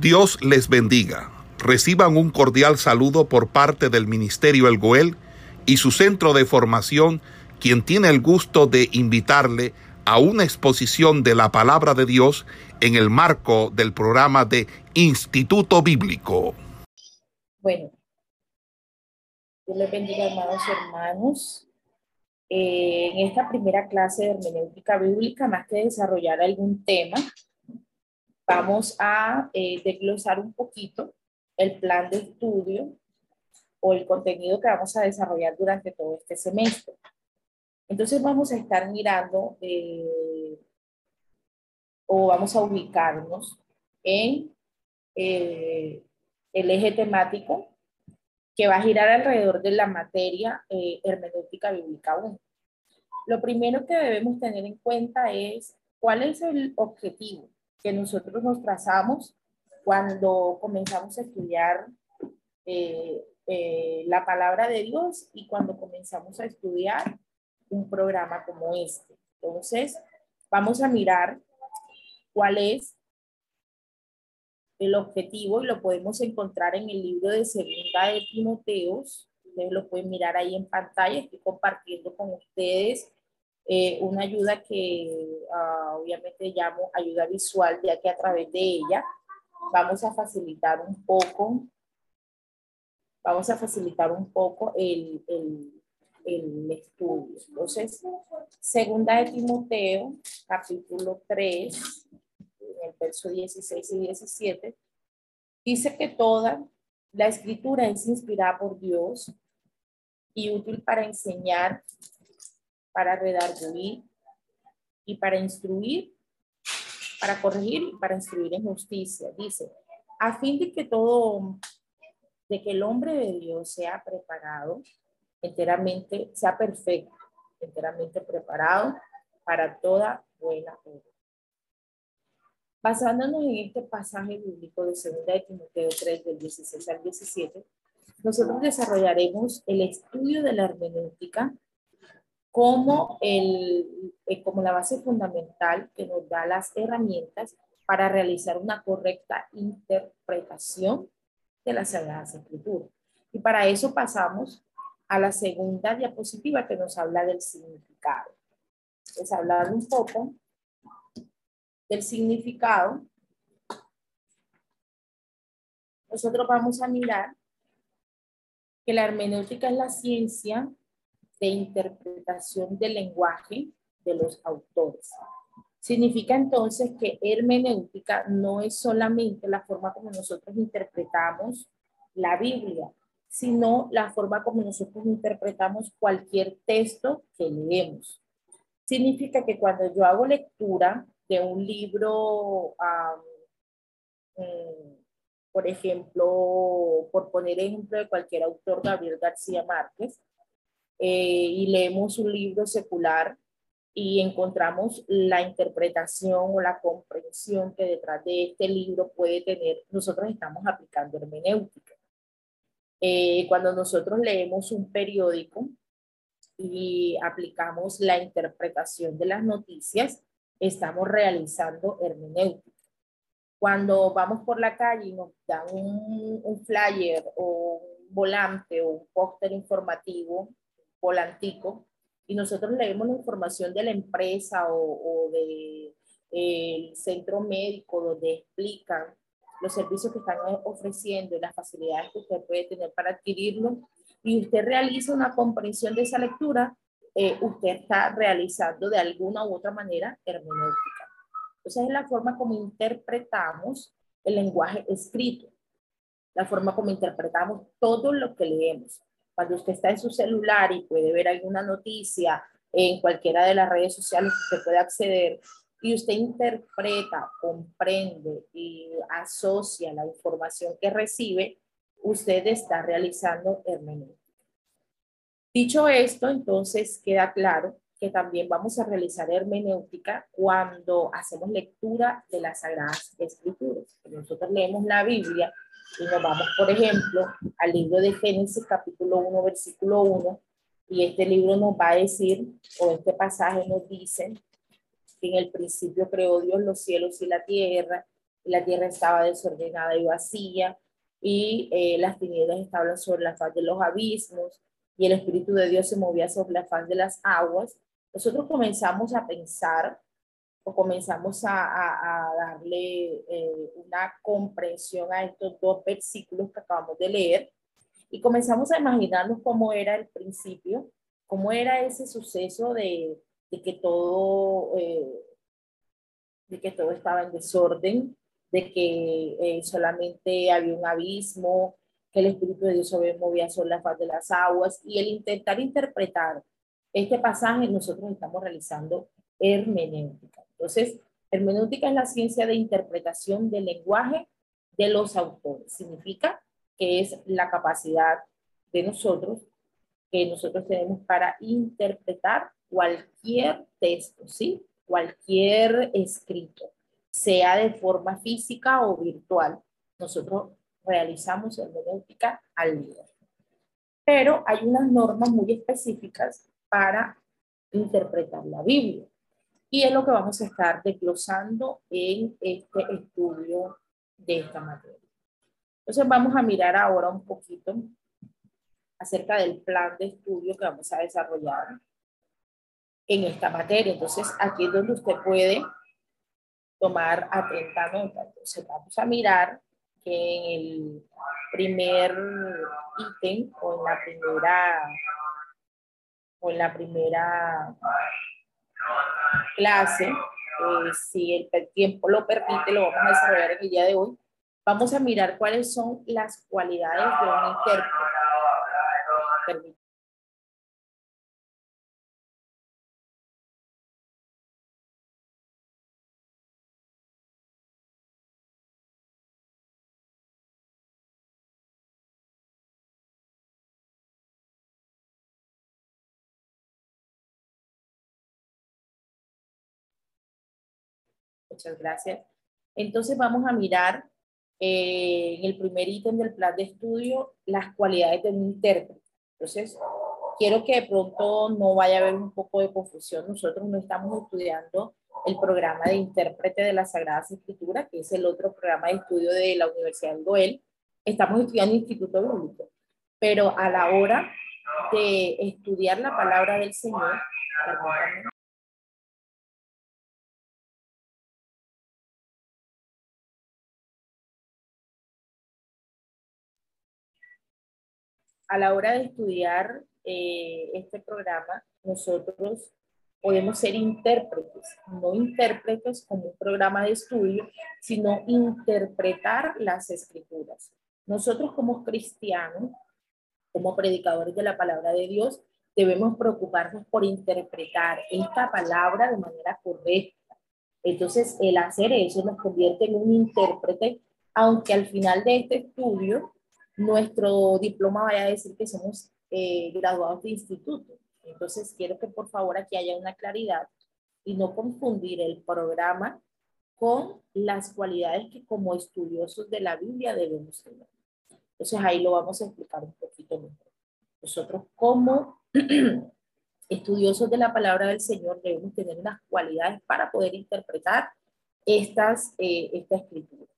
Dios les bendiga. Reciban un cordial saludo por parte del Ministerio El Goel y su centro de formación, quien tiene el gusto de invitarle a una exposición de la palabra de Dios en el marco del programa de Instituto Bíblico. Bueno, Dios les bendiga, y hermanos. Eh, en esta primera clase de hermenéutica bíblica, más que desarrollar algún tema, vamos a eh, desglosar un poquito el plan de estudio o el contenido que vamos a desarrollar durante todo este semestre. Entonces vamos a estar mirando eh, o vamos a ubicarnos en eh, el eje temático que va a girar alrededor de la materia eh, hermenéutica bíblica 1. Lo primero que debemos tener en cuenta es cuál es el objetivo que nosotros nos trazamos cuando comenzamos a estudiar eh, eh, la palabra de Dios y cuando comenzamos a estudiar un programa como este. Entonces, vamos a mirar cuál es el objetivo y lo podemos encontrar en el libro de Segunda de Timoteos. Ustedes lo pueden mirar ahí en pantalla. Estoy compartiendo con ustedes eh, una ayuda que uh, obviamente llamo ayuda visual, ya que a través de ella vamos a facilitar un poco, vamos a facilitar un poco el, el, el estudio. Entonces, segunda de Timoteo, capítulo 3, en el verso 16 y 17, dice que toda la escritura es inspirada por Dios y útil para enseñar, para redarguir y para instruir, para corregir y para instruir en justicia. Dice, a fin de que todo, de que el hombre de Dios sea preparado enteramente, sea perfecto, enteramente preparado para toda buena obra. Basándonos en este pasaje bíblico de 2 de Timoteo 3, del 16 al 17, nosotros desarrollaremos el estudio de la hermenéutica como, el, eh, como la base fundamental que nos da las herramientas para realizar una correcta interpretación de las Sagradas Escrituras. Y para eso pasamos a la segunda diapositiva que nos habla del significado. Es hablar un poco del significado. Nosotros vamos a mirar que la hermenéutica es la ciencia de interpretación del lenguaje de los autores. Significa entonces que hermenéutica no es solamente la forma como nosotros interpretamos la Biblia, sino la forma como nosotros interpretamos cualquier texto que leemos. Significa que cuando yo hago lectura de un libro, mm, por ejemplo, por poner ejemplo de cualquier autor, Gabriel García Márquez, eh, y leemos un libro secular y encontramos la interpretación o la comprensión que detrás de este libro puede tener, nosotros estamos aplicando hermenéutica. Eh, cuando nosotros leemos un periódico y aplicamos la interpretación de las noticias, estamos realizando hermenéutica. Cuando vamos por la calle y nos dan un, un flyer o un volante o un póster informativo volantico y nosotros leemos la información de la empresa o, del de, centro médico donde explican los servicios que están ofreciendo y las facilidades que usted puede tener para adquirirlo y usted realiza una comprensión de esa lectura, eh, usted está realizando de alguna u otra manera hermenéutica. Entonces es la forma como interpretamos el lenguaje escrito, la forma como interpretamos todo lo que leemos. Cuando usted está en su celular y puede ver alguna noticia en cualquiera de las redes sociales que usted puede acceder y usted interpreta, comprende y asocia la información que recibe, usted está realizando hermenéutica. Dicho esto, entonces queda claro que también vamos a realizar hermenéutica cuando hacemos lectura de las Sagradas Escrituras. Nosotros leemos la Biblia y nos vamos, por ejemplo, al libro de Génesis capítulo 1, versículo 1, y este libro nos va a decir, o este pasaje nos dice, que en el principio creó Dios los cielos y la tierra, la tierra estaba desordenada y vacía, y eh, las tinieblas estaban sobre la faz de los abismos, y el Espíritu de Dios se movía sobre la faz de las aguas, nosotros comenzamos a pensar o comenzamos a, darle eh, una comprensión a estos dos versículos que acabamos de leer y comenzamos a imaginarnos cómo era el principio, cómo era ese suceso de, que todo eh, de que todo estaba en desorden, de que eh, solamente había un abismo, que el Espíritu de Dios se movía sobre la faz de las aguas y el intentar interpretar este pasaje nosotros estamos realizando hermenéutica. Entonces, hermenéutica es la ciencia de interpretación del lenguaje de los autores. Significa que es la capacidad de nosotros que nosotros tenemos para interpretar cualquier texto, ¿sí? Cualquier escrito, sea de forma física o virtual. Nosotros realizamos hermenéutica al día. Pero hay unas normas muy específicas para interpretar la Biblia. Y es lo que vamos a estar desglosando en este estudio de esta materia. Entonces vamos a mirar ahora un poquito acerca del plan de estudio que vamos a desarrollar en esta materia. Entonces aquí es donde usted puede tomar atenta nota. Entonces vamos a mirar que en el primer ítem o en la primera o en la primera clase, eh, si el tiempo lo permite, lo vamos a desarrollar en el día de hoy. Vamos a mirar cuáles son las cualidades de un intérprete. Muchas gracias. Entonces vamos a mirar eh, en el primer ítem del plan de estudio las cualidades de un intérprete. Entonces, quiero que de pronto no vaya a haber un poco de confusión. Nosotros no estamos estudiando el programa de intérprete de las Sagradas Escrituras, que es el otro programa de estudio de la Universidad del Goel. Estamos estudiando Instituto Bíblico. Pero a la hora de estudiar la palabra del Señor, a la hora de estudiar eh, este programa, nosotros podemos ser intérpretes, no intérpretes como un programa de estudio, sino interpretar las escrituras. Nosotros como cristianos, como predicadores de la palabra de Dios, debemos preocuparnos por interpretar esta palabra de manera correcta. Entonces, el hacer eso nos convierte en un intérprete, aunque al final de este estudio nuestro diploma vaya a decir que somos eh, graduados de instituto. Entonces, quiero que por favor aquí haya una claridad y no confundir el programa con las cualidades que como estudiosos de la Biblia debemos tener. Entonces, ahí lo vamos a explicar un poquito mejor. Nosotros como estudiosos de la palabra del Señor debemos tener unas cualidades para poder interpretar estas, eh, esta escritura.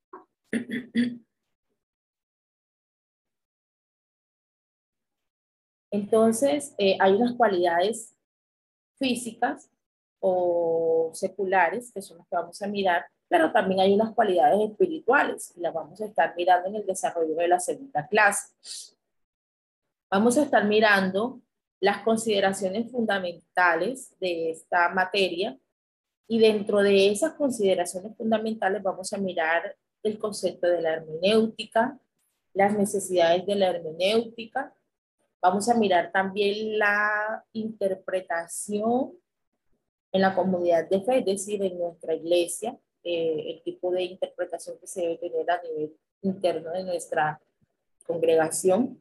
Entonces, eh, hay unas cualidades físicas o seculares, que son las que vamos a mirar, pero también hay unas cualidades espirituales y las vamos a estar mirando en el desarrollo de la segunda clase. Vamos a estar mirando las consideraciones fundamentales de esta materia y dentro de esas consideraciones fundamentales vamos a mirar el concepto de la hermenéutica, las necesidades de la hermenéutica, Vamos a mirar también la interpretación en la comunidad de fe, es decir, en nuestra iglesia, eh, el tipo de interpretación que se debe tener a nivel interno de nuestra congregación.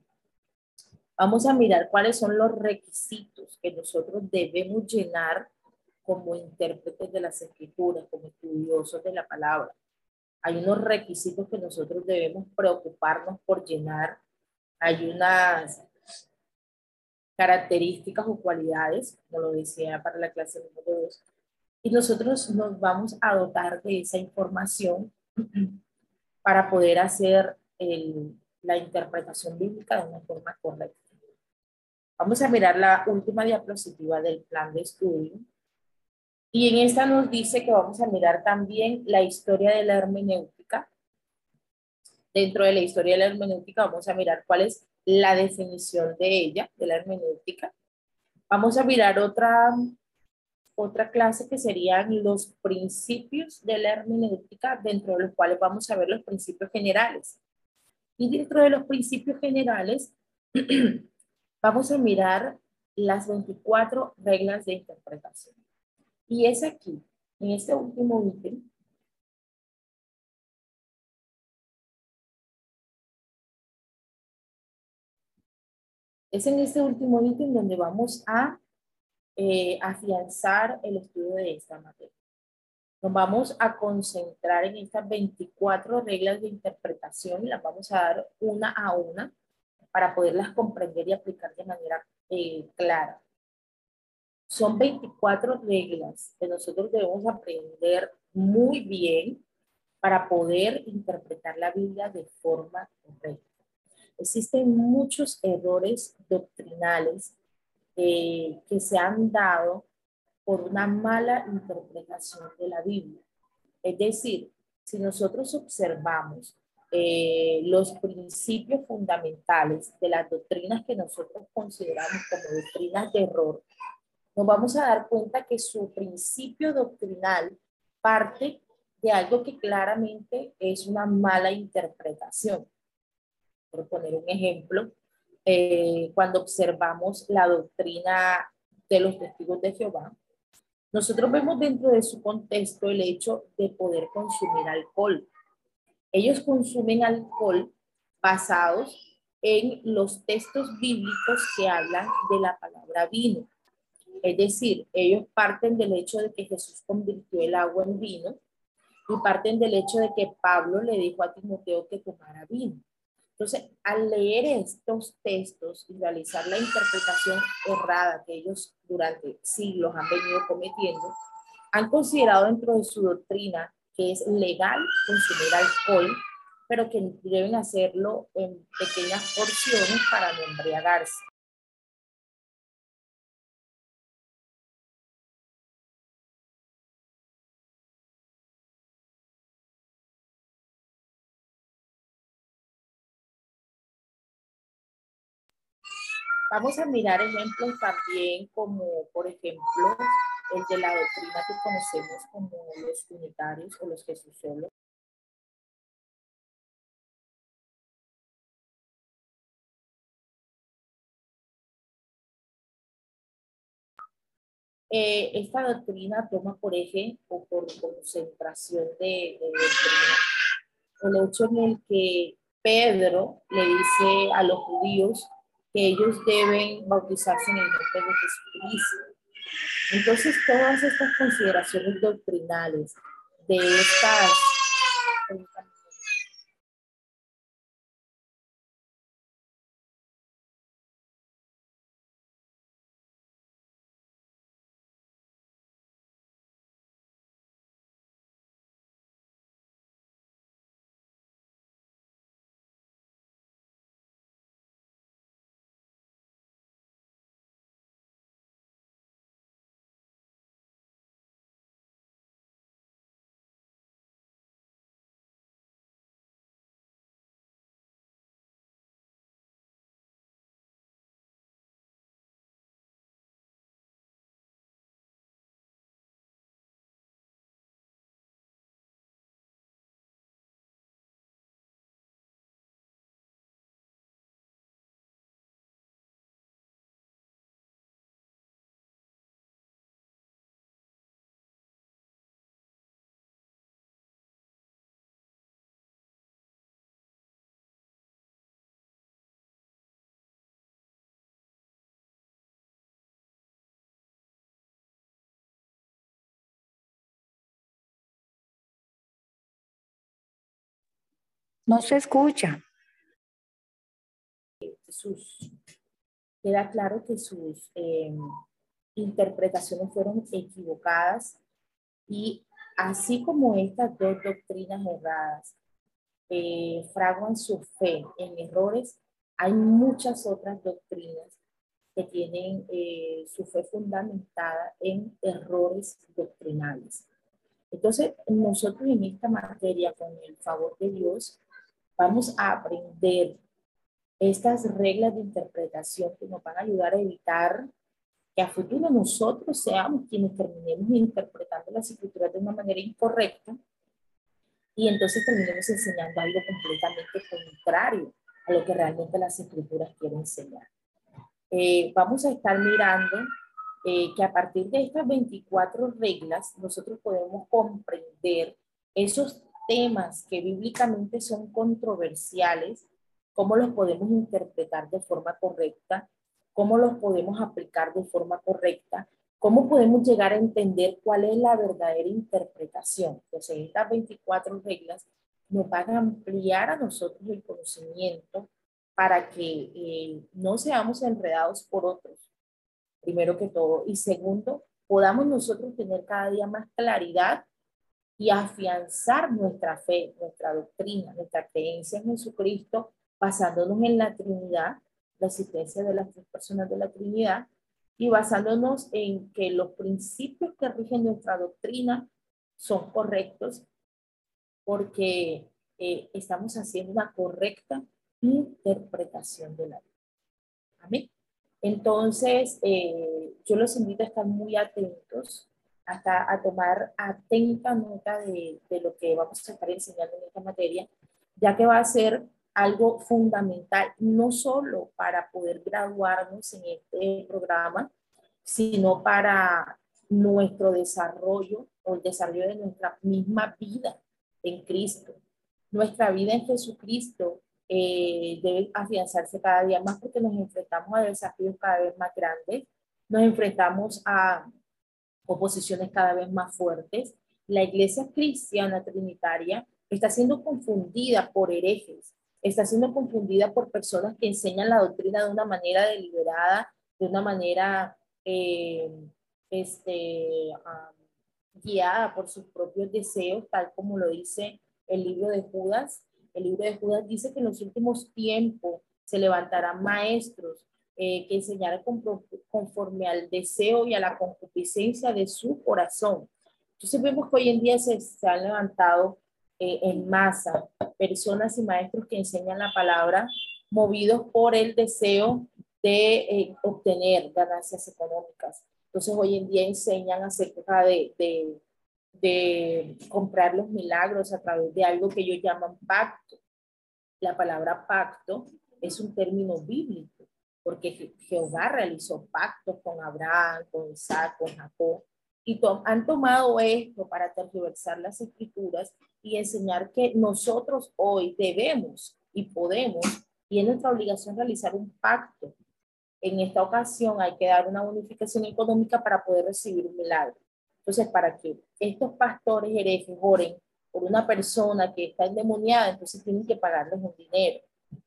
Vamos a mirar cuáles son los requisitos que nosotros debemos llenar como intérpretes de las escrituras, como estudiosos de la palabra. Hay unos requisitos que nosotros debemos preocuparnos por llenar. Hay unas características o cualidades, como lo decía para la clase número 2, y nosotros nos vamos a dotar de esa información para poder hacer la interpretación bíblica de una forma correcta. Vamos a mirar la última diapositiva del plan de estudio. Y en esta nos dice que vamos a mirar también la historia de la hermenéutica. Dentro de la historia de la hermenéutica vamos a mirar cuál es la definición de ella, de la hermenéutica. Vamos a mirar otra, otra clase que serían los principios de la hermenéutica, dentro de los cuales vamos a ver los principios generales. Y dentro de los principios generales vamos a mirar las 24 reglas de interpretación. Y es aquí, en este último ítem, es en este último ítem donde vamos a eh, afianzar el estudio de esta materia. Nos vamos a concentrar en estas 24 reglas de interpretación y las vamos a dar una a una para poderlas comprender y aplicar de manera eh, clara. Son 24 reglas que nosotros debemos aprender muy bien para poder interpretar la Biblia de forma correcta. Existen muchos errores doctrinales eh, que se han dado por una mala interpretación de la Biblia. Es decir, si nosotros observamos eh, los principios fundamentales de las doctrinas que nosotros consideramos como doctrinas de error, nos vamos a dar cuenta que su principio doctrinal parte de algo que claramente es una mala interpretación. Por poner un ejemplo, eh, cuando observamos la doctrina de los testigos de Jehová, nosotros vemos dentro de su contexto el hecho de poder consumir alcohol. Ellos consumen alcohol basados en los textos bíblicos que hablan de la palabra vino. Es decir, ellos parten del hecho de que Jesús convirtió el agua en vino y parten del hecho de que Pablo le dijo a Timoteo que tomara vino. Entonces, al leer estos textos y realizar la interpretación errada que ellos durante siglos han venido cometiendo, han considerado dentro de su doctrina que es legal consumir alcohol, pero que deben hacerlo en pequeñas porciones para no embriagarse. Vamos a mirar ejemplos también como, por ejemplo, el de la doctrina que conocemos como los unitarios o los Jesusolos. Eh, esta doctrina toma por eje o por concentración de, de doctrina el hecho en el que Pedro le dice a los judíos ellos deben bautizarse en el nombre de Jesucristo. Entonces, todas estas consideraciones doctrinales de estas No se escucha. Sus, queda claro que sus eh, interpretaciones fueron equivocadas y así como estas dos doctrinas erradas eh, fraguan su fe en errores, hay muchas otras doctrinas que tienen eh, su fe fundamentada en errores doctrinales. Entonces, nosotros en esta materia, con el favor de Dios, vamos a aprender estas reglas de interpretación que nos van a ayudar a evitar que a futuro nosotros seamos quienes terminemos interpretando las escrituras de una manera incorrecta y entonces terminemos enseñando algo completamente contrario a lo que realmente las escrituras quieren enseñar. Eh, vamos a estar mirando eh, que a partir de estas 24 reglas nosotros podemos comprender esos temas que bíblicamente son controversiales, cómo los podemos interpretar de forma correcta, cómo los podemos aplicar de forma correcta, cómo podemos llegar a entender cuál es la verdadera interpretación. Entonces, estas 24 reglas nos van a ampliar a nosotros el conocimiento para que eh, no seamos enredados por otros, primero que todo. Y segundo, podamos nosotros tener cada día más claridad y afianzar nuestra fe, nuestra doctrina, nuestra creencia en Jesucristo, basándonos en la Trinidad, la existencia de las tres personas de la Trinidad, y basándonos en que los principios que rigen nuestra doctrina son correctos, porque eh, estamos haciendo una correcta interpretación de la Biblia. Amén. Entonces, eh, yo los invito a estar muy atentos hasta a tomar atenta nota de, de, lo que vamos a estar enseñando en esta materia, ya que va a ser algo fundamental, no solo para poder graduarnos en este programa, sino para nuestro desarrollo o el desarrollo de nuestra misma vida en Cristo. Nuestra vida en Jesucristo eh, debe afianzarse cada día más porque nos enfrentamos a desafíos cada vez más grandes, nos enfrentamos a oposiciones cada vez más fuertes. La iglesia cristiana trinitaria está siendo confundida por herejes, está siendo confundida por personas que enseñan la doctrina de una manera deliberada, de una manera eh, este, guiada por sus propios deseos, tal como lo dice el libro de Judas. El libro de Judas dice que en los últimos tiempos se levantarán maestros eh, que enseñarán conforme al deseo y a la concupiscencia de su corazón. Entonces vemos que hoy en día se, se han levantado eh, en masa personas y maestros que enseñan la palabra movidos por el deseo de eh, obtener ganancias económicas. Entonces hoy en día enseñan acerca de, de, de comprar los milagros a través de algo que ellos llaman pacto. La palabra pacto es un término bíblico, porque Jehová realizó pactos con Abraham, con Isaac, con Jacob, y han tomado esto para tergiversar las escrituras y enseñar que nosotros hoy debemos y podemos, y es nuestra obligación realizar un pacto. En esta ocasión hay que dar una bonificación económica para poder recibir un milagro. Entonces, para que estos pastores herejes oren por una persona que está endemoniada, entonces tienen que pagarles un dinero.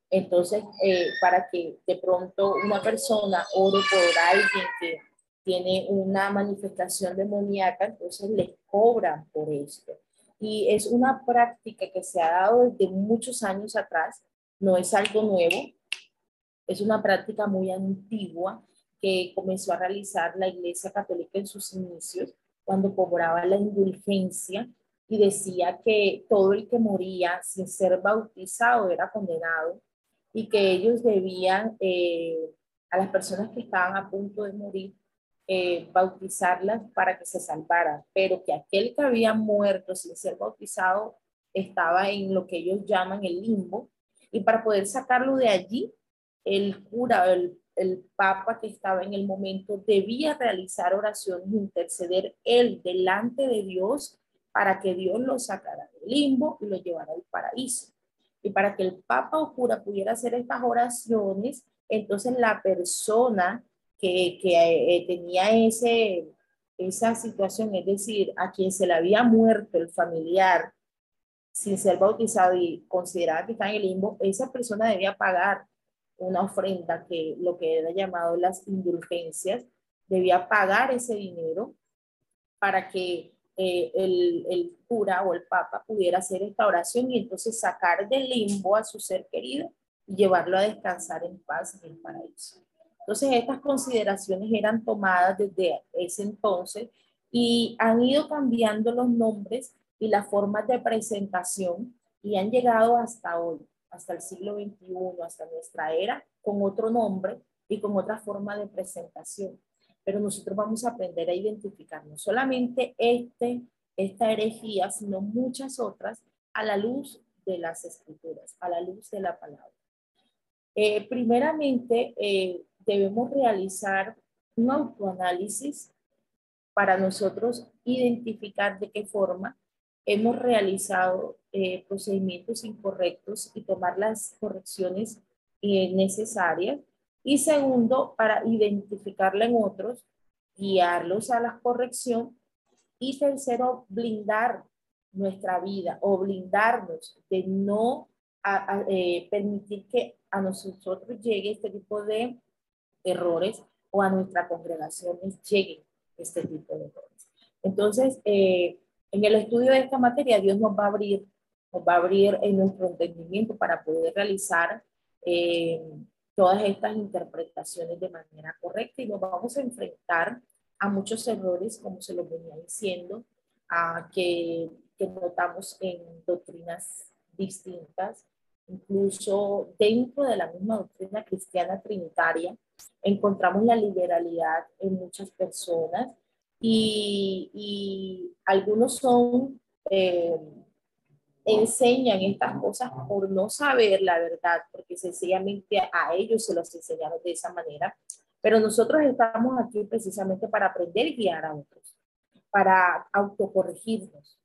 Entonces, eh, para que de pronto una persona ore por alguien que tiene una manifestación demoníaca, entonces les cobran por esto. Y es una práctica que se ha dado desde muchos años atrás, no es algo nuevo, es una práctica muy antigua que comenzó a realizar la Iglesia Católica en sus inicios, cuando cobraba la indulgencia y decía que todo el que moría sin ser bautizado era condenado y que ellos debían eh, a las personas que estaban a punto de morir eh, bautizarlas para que se salvaran, pero que aquel que había muerto sin ser bautizado estaba en lo que ellos llaman el limbo, y para poder sacarlo de allí, el cura, el, el papa que estaba en el momento, debía realizar oraciones, interceder él delante de Dios para que Dios lo sacara del limbo y lo llevara al paraíso. Y para que el papa o cura pudiera hacer estas oraciones, entonces la persona que, eh, tenía ese, esa situación, es decir, a quien se le había muerto el familiar sin ser bautizado y consideraba que está en el limbo, esa persona debía pagar una ofrenda que lo que era llamado las indulgencias, debía pagar ese dinero para que eh, el, el, cura o el papa pudiera hacer esta oración y entonces sacar del limbo a su ser querido y llevarlo a descansar en paz en el paraíso. Entonces estas consideraciones eran tomadas desde ese entonces y han ido cambiando los nombres y las formas de presentación y han llegado hasta hoy, hasta el siglo XXI, hasta nuestra era, con otro nombre y con otra forma de presentación. Pero nosotros vamos a aprender a identificar no solamente este, esta herejía, sino muchas otras a la luz de las escrituras, a la luz de la palabra. Eh, primeramente, eh, debemos realizar un autoanálisis para nosotros identificar de qué forma hemos realizado eh, procedimientos incorrectos y tomar las correcciones eh, necesarias. Y segundo, para identificarla en otros, guiarlos a la corrección. Y tercero, blindar nuestra vida o blindarnos de no eh, permitir que a nosotros llegue este tipo de errores o a nuestra congregación lleguen este tipo de errores. Entonces, eh, en el estudio de esta materia, Dios nos va a abrir, nos va a abrir en nuestro entendimiento para poder realizar eh, todas estas interpretaciones de manera correcta y nos vamos a enfrentar a muchos errores, como se lo venía diciendo, a que, que notamos en doctrinas distintas, incluso dentro de la misma doctrina cristiana trinitaria, encontramos la liberalidad en muchas personas y, algunos son, eh, enseñan estas cosas por no saber la verdad, porque sencillamente a ellos se los enseñaron de esa manera. Pero nosotros estamos aquí precisamente para aprender y guiar a otros, para autocorregirnos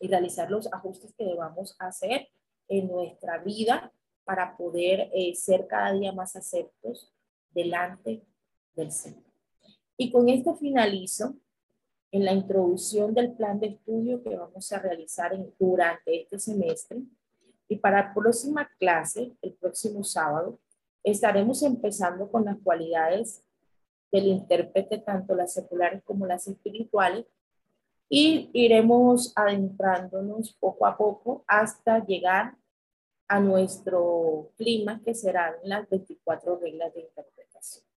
y realizar los ajustes que debamos hacer en nuestra vida para poder eh, ser cada día más aceptos delante del Señor. Y con esto finalizo en la introducción del plan de estudio que vamos a realizar en, durante este semestre. Y para la próxima clase, el próximo sábado, estaremos empezando con las cualidades del intérprete, tanto las seculares como las espirituales, y iremos adentrándonos poco a poco hasta llegar a nuestro clima, que serán las 24 reglas de interpretación.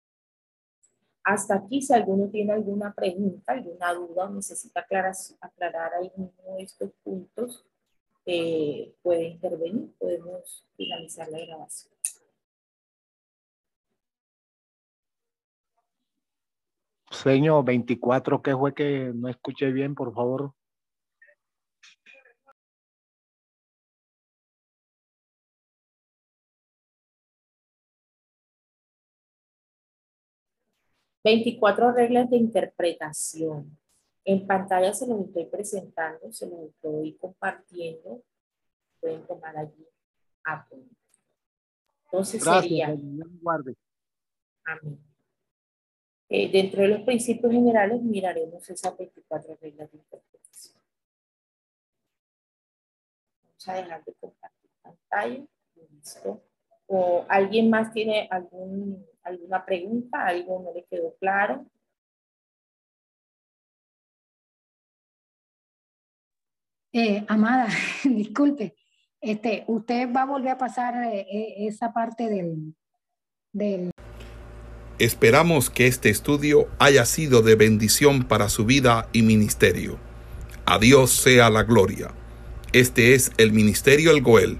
Hasta aquí, si alguno tiene alguna pregunta, alguna duda o necesita aclarar, aclarar alguno de estos puntos, eh, puede intervenir, podemos finalizar la grabación. Señor 24, ¿qué fue que no escuché bien, por favor? 24 reglas de interpretación. En pantalla se los estoy presentando, se los estoy compartiendo. Pueden tomar allí apuntes. Entonces sería... Amén. Eh, dentro de los principios generales miraremos esas 24 reglas de interpretación. Vamos a dejar de compartir pantalla. Listo. ¿O alguien más tiene algún ¿Alguna pregunta? ¿Algo no le quedó claro? Eh, Amada, disculpe, este, ¿usted va a volver a pasar eh, eh, esa parte del, del... Esperamos que este estudio haya sido de bendición para su vida y ministerio. A Dios sea la gloria. Este es el Ministerio El Goel,